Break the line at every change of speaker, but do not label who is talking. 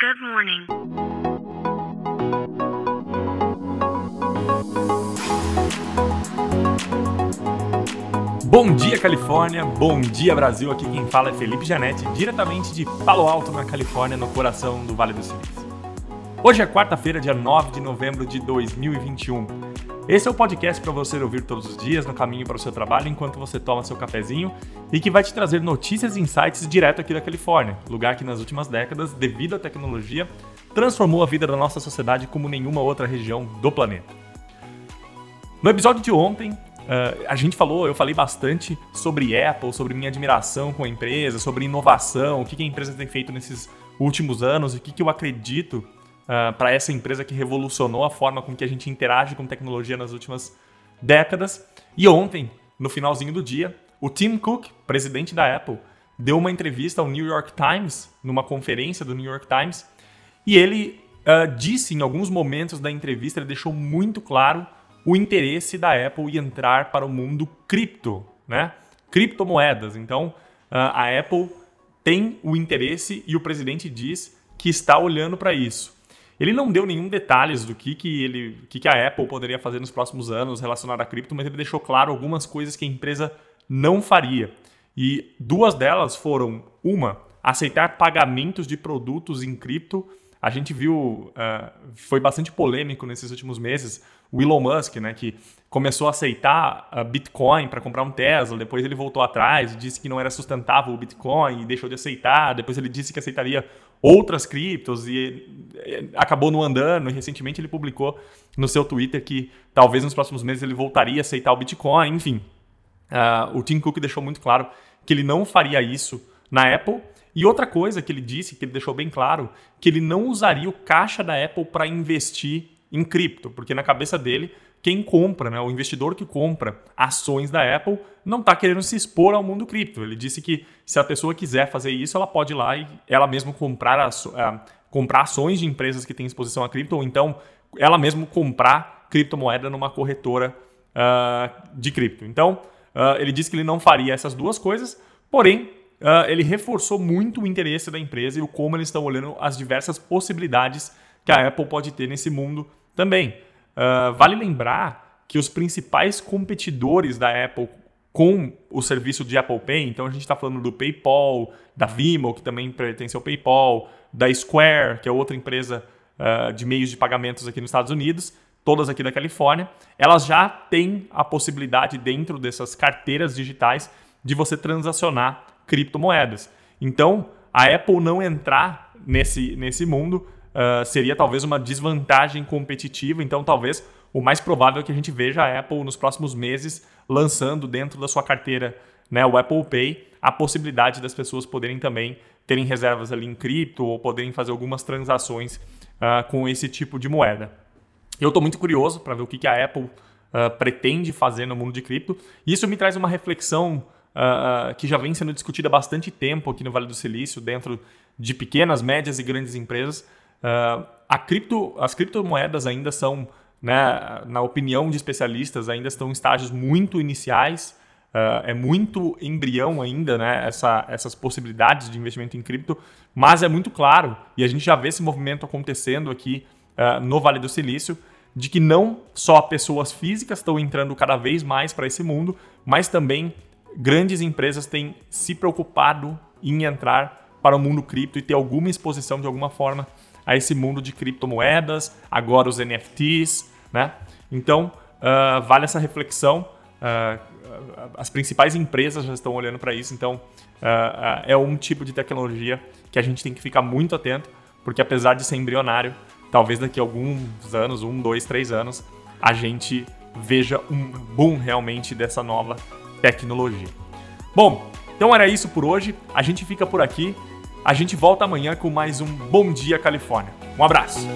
Good morning.
Bom dia, Califórnia. Bom dia, Brasil. Aqui quem fala é Felipe Janete, diretamente de Palo Alto, na Califórnia, no coração do Vale do Silício. Hoje é quarta-feira, dia 9 de novembro de 2021. Esse é o podcast para você ouvir todos os dias no caminho para o seu trabalho enquanto você toma seu cafezinho e que vai te trazer notícias e insights direto aqui da Califórnia, lugar que nas últimas décadas, devido à tecnologia, transformou a vida da nossa sociedade como nenhuma outra região do planeta. No episódio de ontem, Uh, a gente falou, eu falei bastante sobre Apple, sobre minha admiração com a empresa, sobre inovação, o que, que a empresa tem feito nesses últimos anos, o que, que eu acredito uh, para essa empresa que revolucionou a forma com que a gente interage com tecnologia nas últimas décadas. E ontem, no finalzinho do dia, o Tim Cook, presidente da Apple, deu uma entrevista ao New York Times, numa conferência do New York Times, e ele uh, disse em alguns momentos da entrevista, ele deixou muito claro o interesse da Apple em entrar para o mundo cripto, né? Criptomoedas. Então, a Apple tem o interesse e o presidente diz que está olhando para isso. Ele não deu nenhum detalhes do que, que, ele, que, que a Apple poderia fazer nos próximos anos relacionado a cripto, mas ele deixou claro algumas coisas que a empresa não faria. E duas delas foram: uma, aceitar pagamentos de produtos em cripto. A gente viu, uh, foi bastante polêmico nesses últimos meses, o Elon Musk, né, que começou a aceitar a Bitcoin para comprar um Tesla, depois ele voltou atrás disse que não era sustentável o Bitcoin e deixou de aceitar, depois ele disse que aceitaria outras criptos e acabou não andando e recentemente ele publicou no seu Twitter que talvez nos próximos meses ele voltaria a aceitar o Bitcoin, enfim. Uh, o Tim Cook deixou muito claro que ele não faria isso na Apple. E outra coisa que ele disse, que ele deixou bem claro, que ele não usaria o caixa da Apple para investir em cripto, porque na cabeça dele, quem compra, né, o investidor que compra ações da Apple, não está querendo se expor ao mundo cripto. Ele disse que se a pessoa quiser fazer isso, ela pode ir lá e ela mesma comprar, uh, comprar ações de empresas que têm exposição a cripto, ou então ela mesma comprar criptomoeda numa corretora uh, de cripto. Então, uh, ele disse que ele não faria essas duas coisas, porém, ele reforçou muito o interesse da empresa e o como eles estão olhando as diversas possibilidades que a Apple pode ter nesse mundo também. Uh, vale lembrar que os principais competidores da Apple com o serviço de Apple Pay, então a gente está falando do PayPal, da Vimo, que também pertence ao PayPal, da Square, que é outra empresa uh, de meios de pagamentos aqui nos Estados Unidos, todas aqui da Califórnia, elas já têm a possibilidade dentro dessas carteiras digitais de você transacionar criptomoedas. Então, a Apple não entrar nesse, nesse mundo uh, seria talvez uma desvantagem competitiva. Então, talvez o mais provável é que a gente veja a Apple nos próximos meses lançando dentro da sua carteira né, o Apple Pay a possibilidade das pessoas poderem também terem reservas ali em cripto ou poderem fazer algumas transações uh, com esse tipo de moeda. Eu estou muito curioso para ver o que, que a Apple uh, pretende fazer no mundo de cripto. Isso me traz uma reflexão uh, que já vem sendo discutida há bastante tempo aqui no Vale do Silício, dentro de pequenas, médias e grandes empresas, Uh, a cripto, as criptomoedas ainda são, né, na opinião de especialistas, ainda estão em estágios muito iniciais. Uh, é muito embrião ainda, né, essa, essas possibilidades de investimento em cripto, mas é muito claro, e a gente já vê esse movimento acontecendo aqui uh, no Vale do Silício, de que não só pessoas físicas estão entrando cada vez mais para esse mundo, mas também grandes empresas têm se preocupado em entrar para o mundo cripto e ter alguma exposição de alguma forma a esse mundo de criptomoedas, agora os NFTs, né? Então, uh, vale essa reflexão. Uh, as principais empresas já estão olhando para isso, então uh, é um tipo de tecnologia que a gente tem que ficar muito atento, porque apesar de ser embrionário, talvez daqui a alguns anos, um, dois, três anos, a gente veja um boom realmente dessa nova tecnologia. Bom, então era isso por hoje. A gente fica por aqui. A gente volta amanhã com mais um Bom Dia Califórnia. Um abraço!